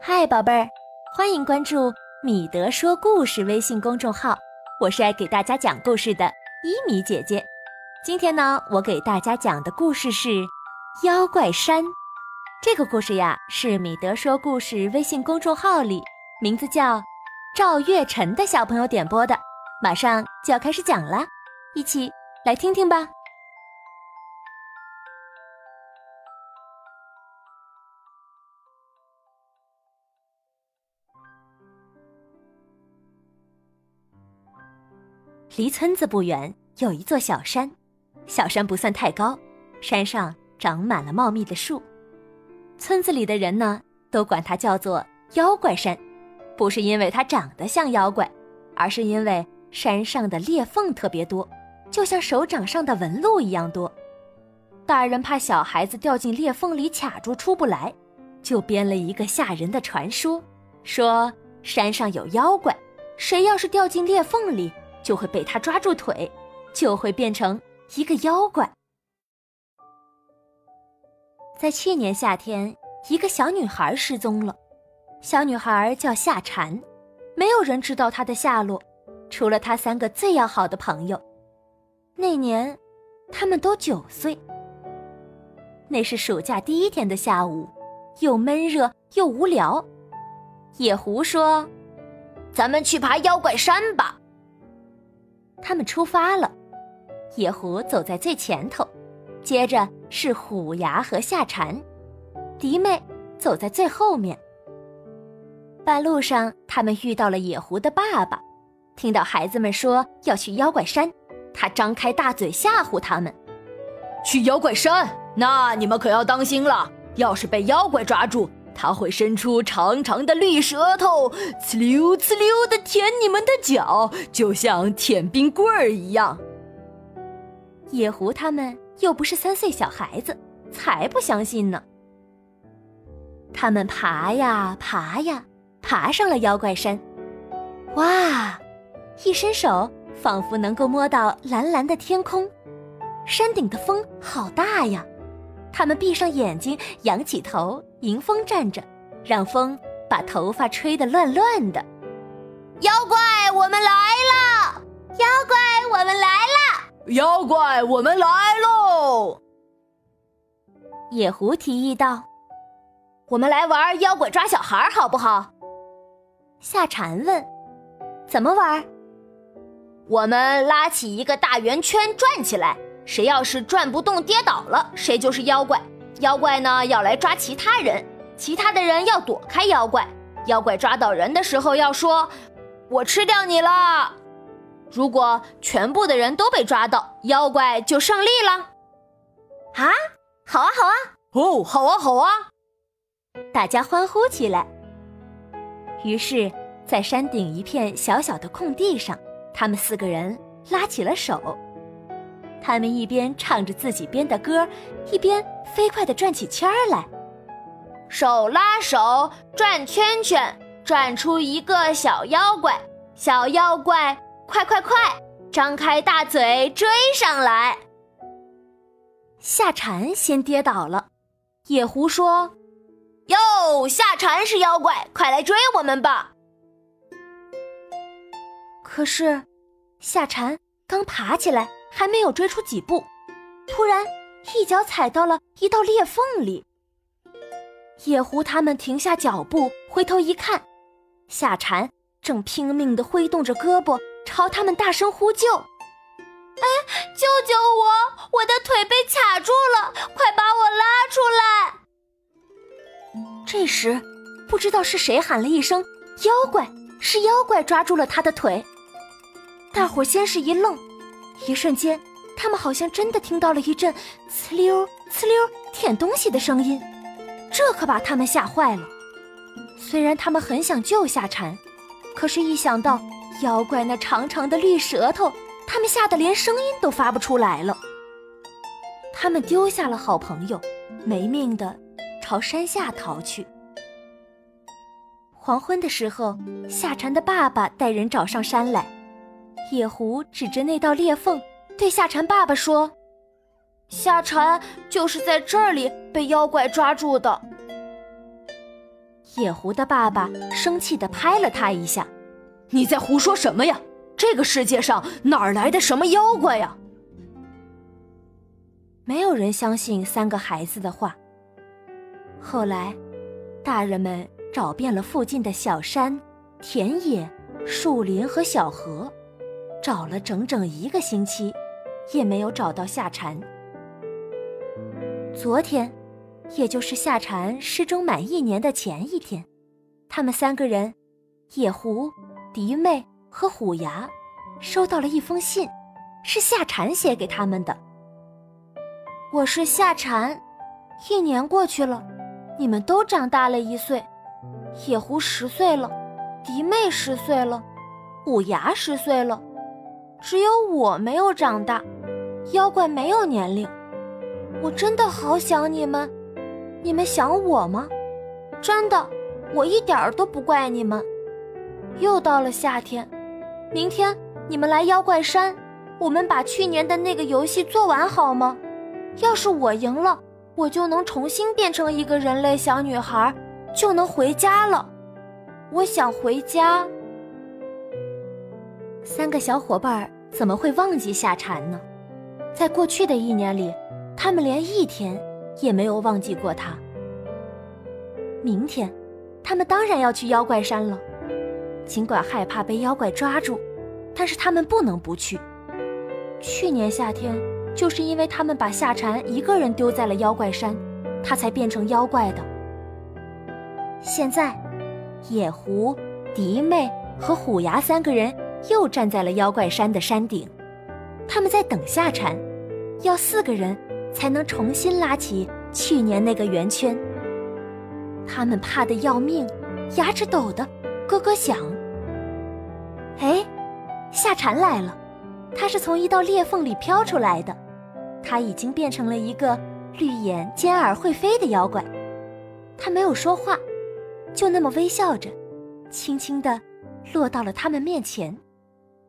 嗨，宝贝儿，欢迎关注米德说故事微信公众号，我是爱给大家讲故事的伊米姐姐。今天呢，我给大家讲的故事是《妖怪山》。这个故事呀，是米德说故事微信公众号里名字叫赵月晨的小朋友点播的，马上就要开始讲了，一起来听听吧。离村子不远有一座小山，小山不算太高，山上长满了茂密的树。村子里的人呢，都管它叫做妖怪山，不是因为它长得像妖怪，而是因为山上的裂缝特别多，就像手掌上的纹路一样多。大人怕小孩子掉进裂缝里卡住出不来，就编了一个吓人的传说，说山上有妖怪，谁要是掉进裂缝里。就会被他抓住腿，就会变成一个妖怪。在去年夏天，一个小女孩失踪了。小女孩叫夏蝉，没有人知道她的下落，除了她三个最要好的朋友。那年，他们都九岁。那是暑假第一天的下午，又闷热又无聊。野狐说：“咱们去爬妖怪山吧。”他们出发了，野狐走在最前头，接着是虎牙和夏蝉，迪妹走在最后面。半路上，他们遇到了野狐的爸爸，听到孩子们说要去妖怪山，他张开大嘴吓唬他们：“去妖怪山，那你们可要当心了，要是被妖怪抓住。”它会伸出长长的绿舌头，呲溜呲溜的舔你们的脚，就像舔冰棍儿一样。野狐他们又不是三岁小孩子，才不相信呢。他们爬呀爬呀，爬上了妖怪山。哇！一伸手，仿佛能够摸到蓝蓝的天空。山顶的风好大呀！他们闭上眼睛，仰起头。迎风站着，让风把头发吹得乱乱的。妖怪，我们来了！妖怪，我们来了！妖怪，我们来喽！野狐提议道：“我们来玩妖怪抓小孩，好不好？”夏蝉问：“怎么玩？”我们拉起一个大圆圈，转起来，谁要是转不动、跌倒了，谁就是妖怪。妖怪呢要来抓其他人，其他的人要躲开妖怪。妖怪抓到人的时候要说：“我吃掉你了。”如果全部的人都被抓到，妖怪就胜利了。啊，好啊，好啊，哦，好啊，好啊！大家欢呼起来。于是，在山顶一片小小的空地上，他们四个人拉起了手。他们一边唱着自己编的歌，一边飞快地转起圈儿来，手拉手转圈圈，转出一个小妖怪。小妖怪，快快快，张开大嘴追上来！夏蝉先跌倒了，野狐说：“哟，夏蝉是妖怪，快来追我们吧！”可是，夏蝉刚爬起来。还没有追出几步，突然一脚踩到了一道裂缝里。野狐他们停下脚步，回头一看，夏蝉正拼命地挥动着胳膊，朝他们大声呼救：“哎，救救我！我的腿被卡住了，快把我拉出来！”这时，不知道是谁喊了一声：“妖怪！”是妖怪抓住了他的腿。大伙先是一愣。一瞬间，他们好像真的听到了一阵“呲溜呲溜”舔东西的声音，这可把他们吓坏了。虽然他们很想救夏蝉，可是，一想到妖怪那长长的绿舌头，他们吓得连声音都发不出来了。他们丢下了好朋友，没命的朝山下逃去。黄昏的时候，夏蝉的爸爸带人找上山来。野狐指着那道裂缝，对夏蝉爸爸说：“夏蝉就是在这里被妖怪抓住的。”野狐的爸爸生气地拍了他一下：“你在胡说什么呀？这个世界上哪来的什么妖怪呀？”没有人相信三个孩子的话。后来，大人们找遍了附近的小山、田野、树林和小河，找了整整一个星期，也没有找到夏蝉。昨天，也就是夏蝉失踪满一年的前一天，他们三个人——野狐、迪妹和虎牙——收到了一封信，是夏蝉写给他们的。我是夏蝉，一年过去了。你们都长大了一岁，野狐十岁了，迪妹十岁了，虎牙十岁了，只有我没有长大。妖怪没有年龄，我真的好想你们。你们想我吗？真的，我一点儿都不怪你们。又到了夏天，明天你们来妖怪山，我们把去年的那个游戏做完好吗？要是我赢了。我就能重新变成一个人类小女孩，就能回家了。我想回家。三个小伙伴怎么会忘记夏蝉呢？在过去的一年里，他们连一天也没有忘记过他。明天，他们当然要去妖怪山了。尽管害怕被妖怪抓住，但是他们不能不去。去年夏天。就是因为他们把夏蝉一个人丢在了妖怪山，他才变成妖怪的。现在，野狐、迪妹和虎牙三个人又站在了妖怪山的山顶，他们在等夏蝉，要四个人才能重新拉起去年那个圆圈。他们怕得要命，牙齿抖得咯咯响。哎，夏蝉来了，它是从一道裂缝里飘出来的。它已经变成了一个绿眼尖耳会飞的妖怪，它没有说话，就那么微笑着，轻轻地落到了他们面前。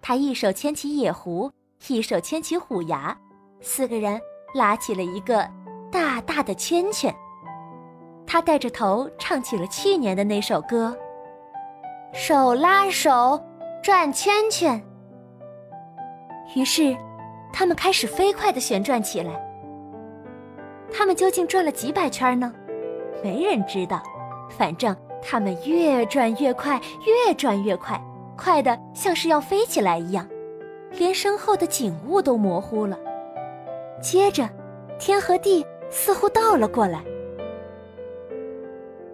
他一手牵起野狐，一手牵起虎牙，四个人拉起了一个大大的圈圈。他带着头唱起了去年的那首歌：“手拉手转圈圈。”于是。他们开始飞快地旋转起来。他们究竟转了几百圈呢？没人知道。反正他们越转越快，越转越快，快得像是要飞起来一样，连身后的景物都模糊了。接着，天和地似乎倒了过来。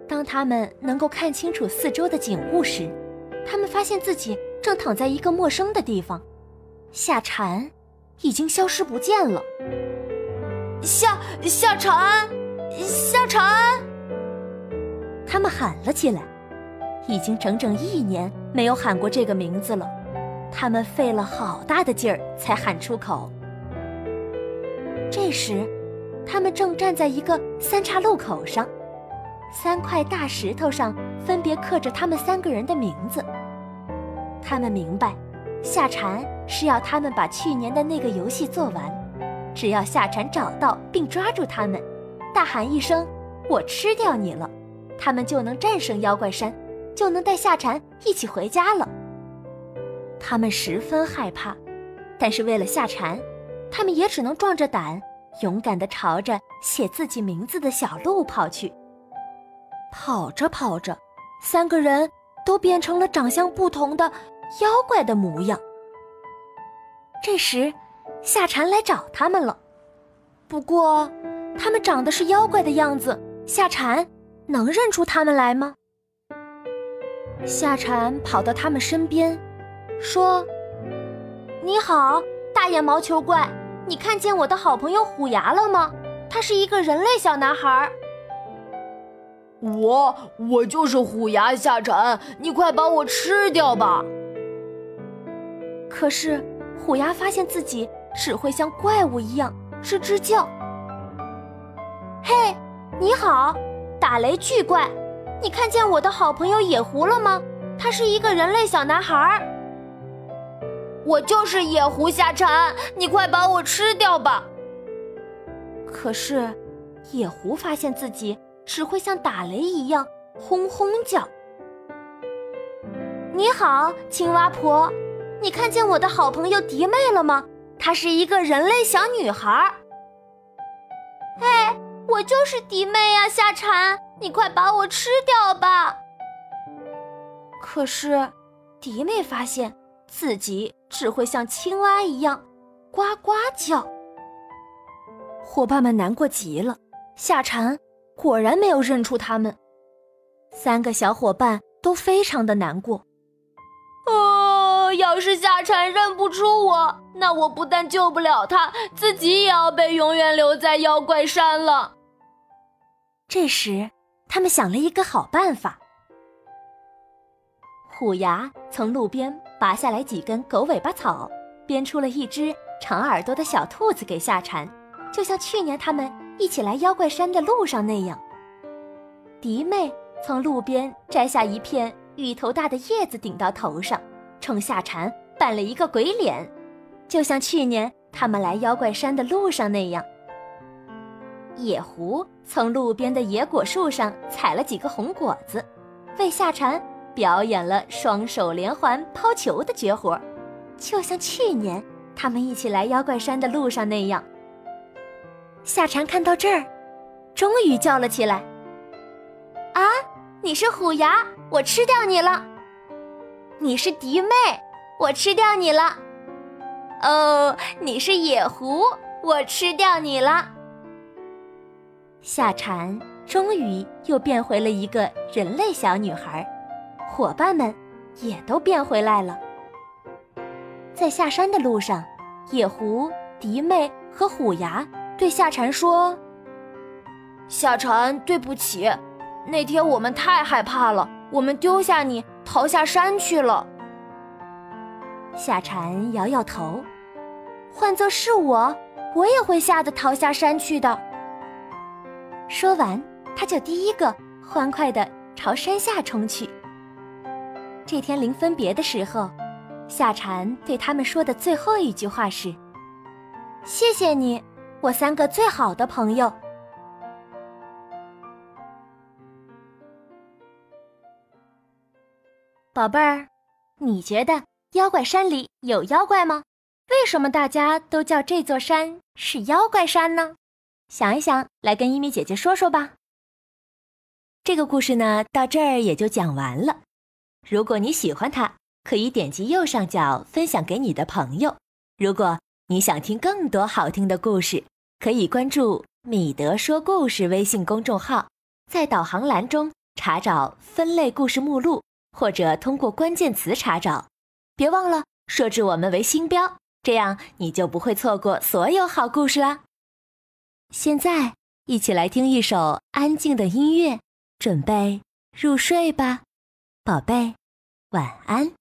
当他们能够看清楚四周的景物时，他们发现自己正躺在一个陌生的地方。夏蝉。已经消失不见了。夏夏蝉，夏蝉，他们喊了起来。已经整整一年没有喊过这个名字了，他们费了好大的劲儿才喊出口。这时，他们正站在一个三岔路口上，三块大石头上分别刻着他们三个人的名字。他们明白。夏蝉是要他们把去年的那个游戏做完，只要夏蝉找到并抓住他们，大喊一声“我吃掉你了”，他们就能战胜妖怪山，就能带夏蝉一起回家了。他们十分害怕，但是为了夏蝉，他们也只能壮着胆，勇敢地朝着写自己名字的小路跑去。跑着跑着，三个人都变成了长相不同的。妖怪的模样。这时，夏蝉来找他们了。不过，他们长得是妖怪的样子，夏蝉能认出他们来吗？夏蝉跑到他们身边，说：“你好，大眼毛球怪，你看见我的好朋友虎牙了吗？他是一个人类小男孩。”我，我就是虎牙夏蝉，你快把我吃掉吧！可是，虎牙发现自己只会像怪物一样吱吱叫。嘿，你好，打雷巨怪，你看见我的好朋友野狐了吗？他是一个人类小男孩。我就是野狐夏蝉，你快把我吃掉吧！可是，野狐发现自己只会像打雷一样轰轰叫。你好，青蛙婆，你看见我的好朋友迪妹了吗？她是一个人类小女孩。嘿，我就是迪妹呀，夏蝉，你快把我吃掉吧！可是，迪妹发现自己只会像青蛙一样呱呱叫。伙伴们难过极了，夏蝉果然没有认出他们。三个小伙伴都非常的难过。哦，要是夏蝉认不出我，那我不但救不了他，自己也要被永远留在妖怪山了。这时，他们想了一个好办法。虎牙从路边拔下来几根狗尾巴草，编出了一只长耳朵的小兔子给夏蝉，就像去年他们一起来妖怪山的路上那样。迪妹从路边摘下一片。芋头大的叶子顶到头上，冲夏蝉扮了一个鬼脸，就像去年他们来妖怪山的路上那样。野狐从路边的野果树上采了几个红果子，为夏蝉表演了双手连环抛球的绝活，就像去年他们一起来妖怪山的路上那样。夏蝉看到这儿，终于叫了起来：“啊，你是虎牙！”我吃掉你了，你是迪妹，我吃掉你了。哦，你是野狐，我吃掉你了。夏蝉终于又变回了一个人类小女孩，伙伴们也都变回来了。在下山的路上，野狐、迪妹和虎牙对夏蝉说：“夏蝉，对不起，那天我们太害怕了。”我们丢下你，逃下山去了。夏蝉摇摇头，换做是我，我也会吓得逃下山去的。说完，他就第一个欢快地朝山下冲去。这天临分别的时候，夏蝉对他们说的最后一句话是：“谢谢你，我三个最好的朋友。”宝贝儿，你觉得妖怪山里有妖怪吗？为什么大家都叫这座山是妖怪山呢？想一想，来跟一米姐姐说说吧。这个故事呢，到这儿也就讲完了。如果你喜欢它，可以点击右上角分享给你的朋友。如果你想听更多好听的故事，可以关注“米德说故事”微信公众号，在导航栏中查找分类故事目录。或者通过关键词查找，别忘了设置我们为星标，这样你就不会错过所有好故事啦。现在，一起来听一首安静的音乐，准备入睡吧，宝贝，晚安。